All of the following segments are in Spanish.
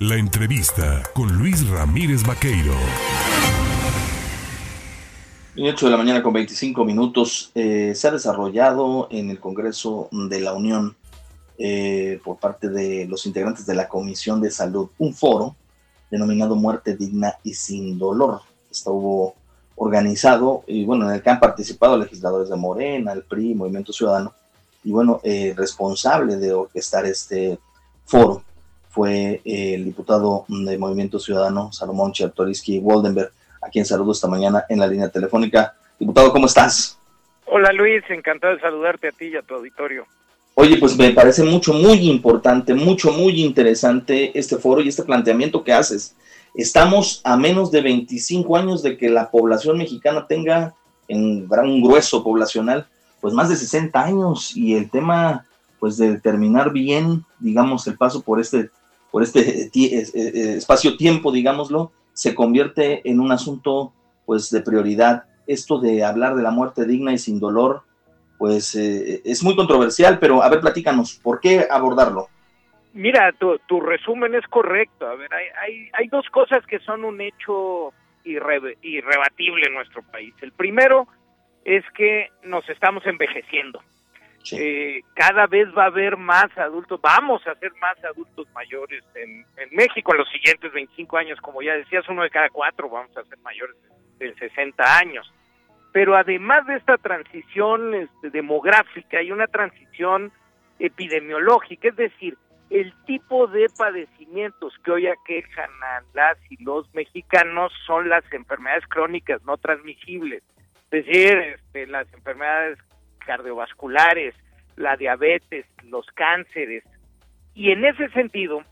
La entrevista con Luis Ramírez Vaqueiro. 8 de la mañana con 25 minutos. Eh, se ha desarrollado en el Congreso de la Unión eh, por parte de los integrantes de la Comisión de Salud un foro denominado Muerte Digna y Sin Dolor. Estuvo organizado y bueno, en el que han participado legisladores de Morena, el PRI, Movimiento Ciudadano y bueno, eh, responsable de orquestar este foro fue eh, el diputado de Movimiento Ciudadano, Salomón Chertoriski Waldenberg, a quien saludo esta mañana en la línea telefónica. Diputado, ¿cómo estás? Hola Luis, encantado de saludarte a ti y a tu auditorio. Oye, pues me parece mucho, muy importante, mucho, muy interesante este foro y este planteamiento que haces. Estamos a menos de 25 años de que la población mexicana tenga, en gran grueso poblacional, pues más de 60 años y el tema, pues de determinar bien, digamos, el paso por este por este eh, eh, espacio-tiempo, digámoslo, se convierte en un asunto pues de prioridad. Esto de hablar de la muerte digna y sin dolor, pues eh, es muy controversial, pero a ver, platícanos, ¿por qué abordarlo? Mira, tu, tu resumen es correcto. A ver, hay, hay, hay dos cosas que son un hecho irrebatible en nuestro país. El primero es que nos estamos envejeciendo. Eh, cada vez va a haber más adultos, vamos a ser más adultos mayores en, México en los siguientes 25 años, como ya decías, uno de cada cuatro vamos a ser mayores de 60 años. Pero además de esta transición este, demográfica hay una transición epidemiológica, es decir, el tipo de padecimientos que hoy aquejan a las y los mexicanos son las enfermedades crónicas no transmisibles, es decir, este, las enfermedades cardiovasculares, la diabetes, los cánceres. Y en ese sentido,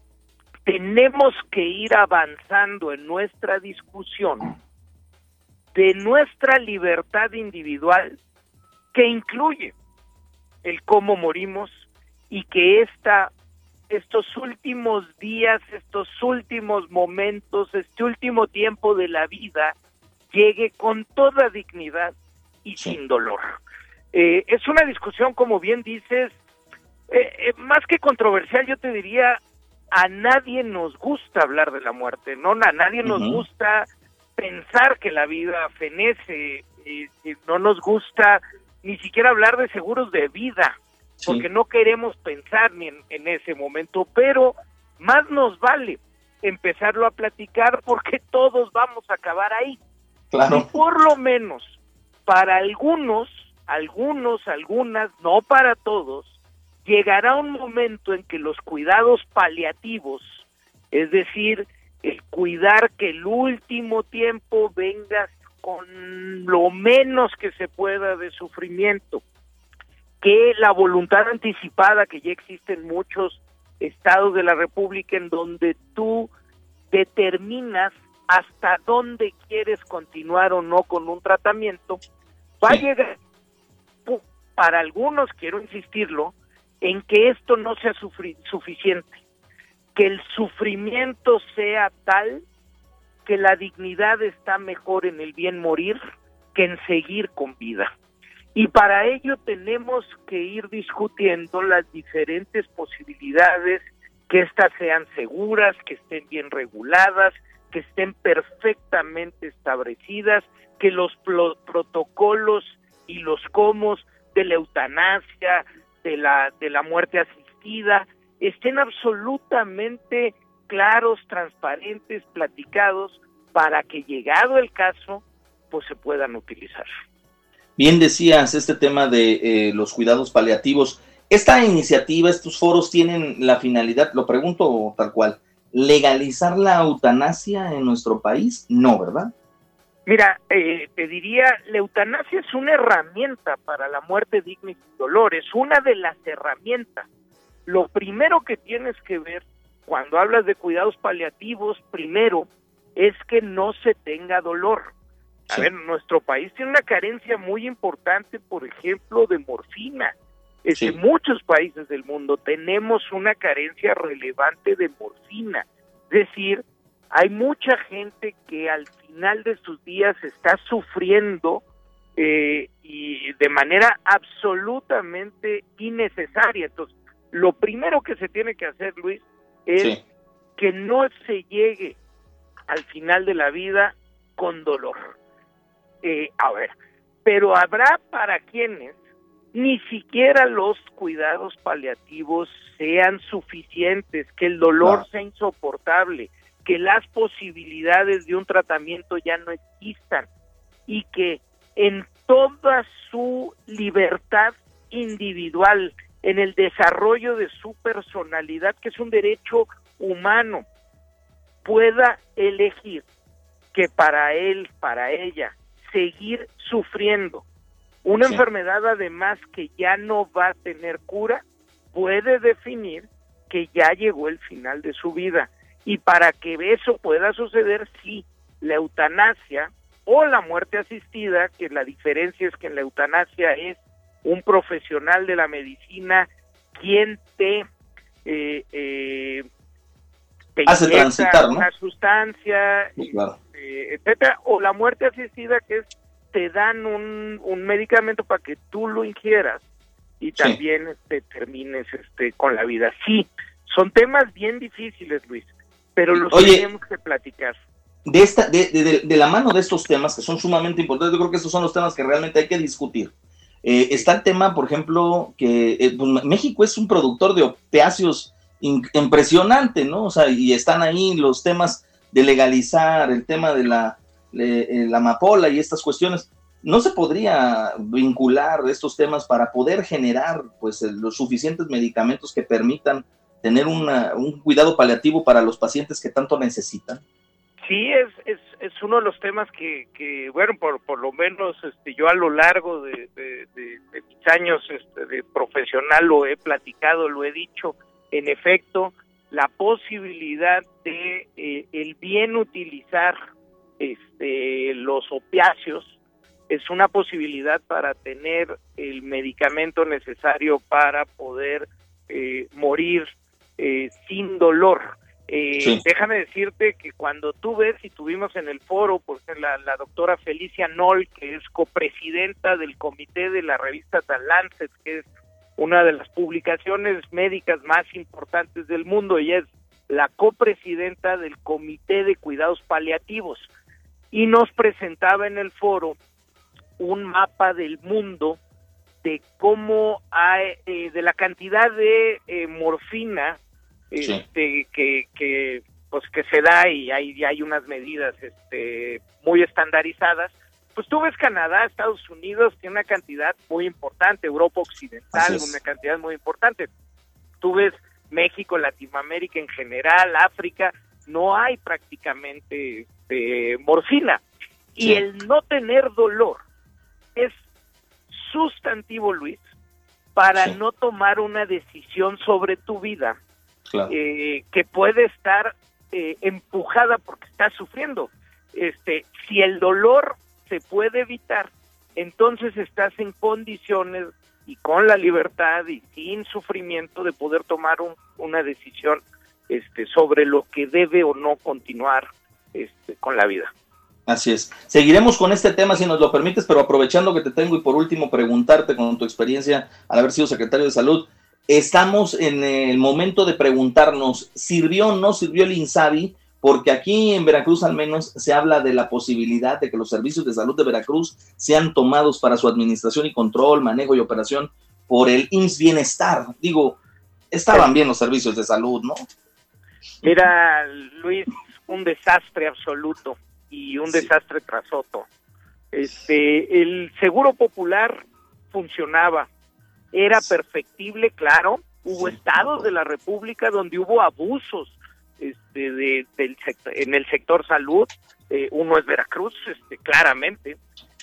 tenemos que ir avanzando en nuestra discusión de nuestra libertad individual que incluye el cómo morimos y que esta, estos últimos días, estos últimos momentos, este último tiempo de la vida llegue con toda dignidad y sin dolor. Eh, es una discusión, como bien dices, eh, eh, más que controversial, yo te diría, a nadie nos gusta hablar de la muerte, no a nadie nos gusta pensar que la vida fenece, no nos gusta ni siquiera hablar de seguros de vida, porque no queremos pensar ni en, ese momento, pero más nos vale empezarlo a platicar porque todos vamos a acabar ahí. Y por lo menos para algunos algunos, algunas, no para todos, llegará un momento en que los cuidados paliativos, es decir, el cuidar que el último tiempo venga con lo menos que se pueda de sufrimiento, que la voluntad anticipada que ya existe en muchos estados de la República en donde tú determinas hasta dónde quieres continuar o no con un tratamiento, va a llegar para algunos, quiero insistirlo, en que esto no sea suficiente, que el sufrimiento sea tal que la dignidad está mejor en el bien morir que en seguir con vida. Y para ello tenemos que ir discutiendo las diferentes posibilidades, que éstas sean seguras, que estén bien reguladas, que estén perfectamente establecidas, que los protocolos y los cómo de la eutanasia, de la, de la muerte asistida, estén absolutamente claros, transparentes, platicados, para que llegado el caso, pues se puedan utilizar. Bien decías este tema de eh, los cuidados paliativos. Esta iniciativa, estos foros tienen la finalidad, lo pregunto tal cual, legalizar la eutanasia en nuestro país? No, ¿verdad? Mira, eh, te diría, la eutanasia es una herramienta para la muerte digna y sin dolor, es una de las herramientas. Lo primero que tienes que ver cuando hablas de cuidados paliativos, primero, es que no se tenga dolor. A ver, nuestro país tiene una carencia muy importante, por ejemplo, de morfina. En muchos países del mundo tenemos una carencia relevante de morfina. Es decir, hay mucha gente que al final de sus días está sufriendo eh, y de manera absolutamente innecesaria. Entonces, lo primero que se tiene que hacer, Luis, es que no se llegue al final de la vida con dolor. Eh, a ver, pero habrá para quienes ni siquiera los cuidados paliativos sean suficientes, que el dolor sea insoportable, que las posibilidades de un tratamiento ya no existan y que en toda su libertad individual, en el desarrollo de su personalidad, que es un derecho humano, pueda elegir que para él, para ella, seguir sufriendo una enfermedad además que ya no va a tener cura, puede definir que ya llegó el final de su vida. Y para que eso pueda suceder, sí, la eutanasia o la muerte asistida, que la diferencia es que en la eutanasia es un profesional de la medicina quien te, eh, eh, hace transitar una sustancia, este, etcétera, o la muerte asistida que es te dan un, un medicamento para que tú lo ingieras y también te este, termines este con la vida. Sí, son temas bien difíciles, Luis, pero los tenemos que platicar. De, esta, de, de, de, la mano de estos temas que son sumamente importantes, yo creo que estos son los temas que realmente hay que discutir. Eh, está el tema, por ejemplo, que eh, pues, México es un productor de opiáceos impresionante, ¿no? O sea, y están ahí los temas de legalizar, el tema de la eh, la amapola y estas cuestiones, ¿no se podría vincular estos temas para poder generar pues los suficientes medicamentos que permitan tener un cuidado paliativo para los pacientes que tanto necesitan? Sí, es, es, es uno de los temas que, que bueno, por, por lo menos este, yo a lo largo de, de, mis años este, de profesional lo he platicado, lo he dicho, en efecto, la posibilidad de eh, el bien utilizar este, los opiáceos es una posibilidad para tener el medicamento necesario para poder eh, morir eh, sin dolor. Eh, déjame decirte que cuando tú ves y tuvimos en el foro, pues la, la doctora Felicia Noll, que es copresidenta del comité de la revista The Lancet, que es una de las publicaciones médicas más importantes del mundo, ella es la copresidenta del comité de cuidados paliativos y nos presentaba en el foro un mapa del mundo de cómo hay, eh, de la cantidad de eh, morfina este, que, que pues que se da y hay, hay unas medidas este, muy estandarizadas. Pues tú ves Canadá, Estados Unidos tiene una cantidad muy importante, Europa Occidental una cantidad muy importante. Tú ves México, Latinoamérica en general, África, no hay prácticamente este, morfina. Y el no tener dolor es sustantivo, Luis, para no tomar una decisión sobre tu vida eh, que puede estar eh, empujada porque estás sufriendo. Este, si el dolor se puede evitar, entonces estás en condiciones y con la libertad y sin sufrimiento de poder tomar una decisión este, sobre lo que debe o no continuar este, con la vida. Así es. Seguiremos con este tema si nos lo permites, pero aprovechando que te tengo y por último preguntarte con tu experiencia al haber sido secretario de salud, estamos en el momento de preguntarnos, ¿sirvió o no sirvió el INSABI? Porque aquí en Veracruz al menos se habla de la posibilidad de que los servicios de salud de Veracruz sean tomados para su administración y control, manejo y operación por el INS Bienestar. Digo, estaban bien los servicios de salud, ¿no? Mira, Luis, un desastre absoluto y un desastre tras otro. Este, el seguro popular funcionaba, era perfectible, claro, hubo estados de la República donde hubo abusos este, de, del en el sector salud, eh, uno es Veracruz, este, claramente,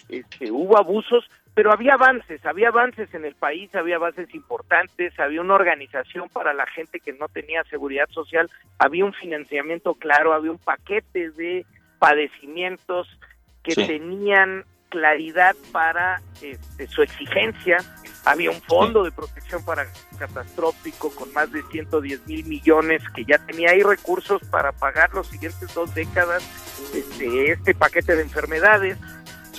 este, hubo abusos, pero había avances, había avances en el país, había avances importantes, había una organización para la gente que no tenía seguridad social, había un financiamiento claro, había un paquete de padecimientos que tenían claridad para este, su exigencia, había un fondo de protección para catastrófico con más de 110 mil millones que ya tenía ahí recursos para pagar los siguientes dos décadas este, este paquete de enfermedades.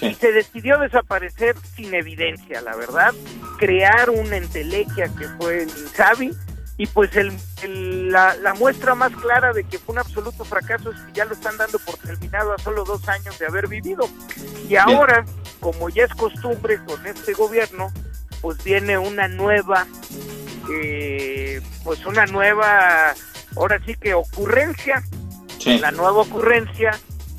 Y se decidió desaparecer sin evidencia, la verdad, crear una entelequia que fue el INSABI y pues el, la, la, muestra más clara de que fue un absoluto fracaso es que ya lo están dando por terminado a solo dos años de haber vivido. Y ahora, como ya es costumbre con este gobierno, pues viene una nueva, eh, pues una nueva, ahora sí que ocurrencia. La nueva ocurrencia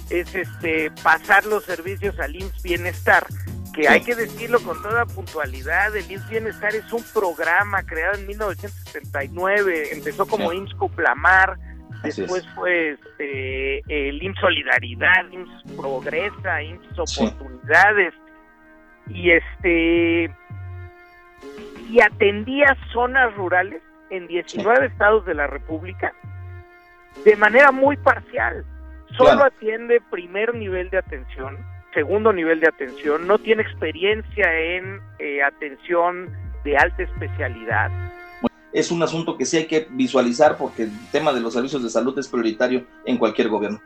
es este pasar los servicios al IMSS Bienestar que hay que decirlo con toda puntualidad, el IMSS Bienestar es un programa creado en 1979, empezó como IMSS Coplamar, después fue este, el IMSS Solidaridad, IMSS Progresa, IMSS Oportunidades, y este y atendía zonas rurales en 19 estados de la República de manera muy parcial. Solo atiende primer nivel de atención, segundo nivel de atención, no tiene experiencia en eh, atención de alta especialidad. Es un asunto que sí hay que visualizar porque el tema de los servicios de salud es prioritario en cualquier gobierno.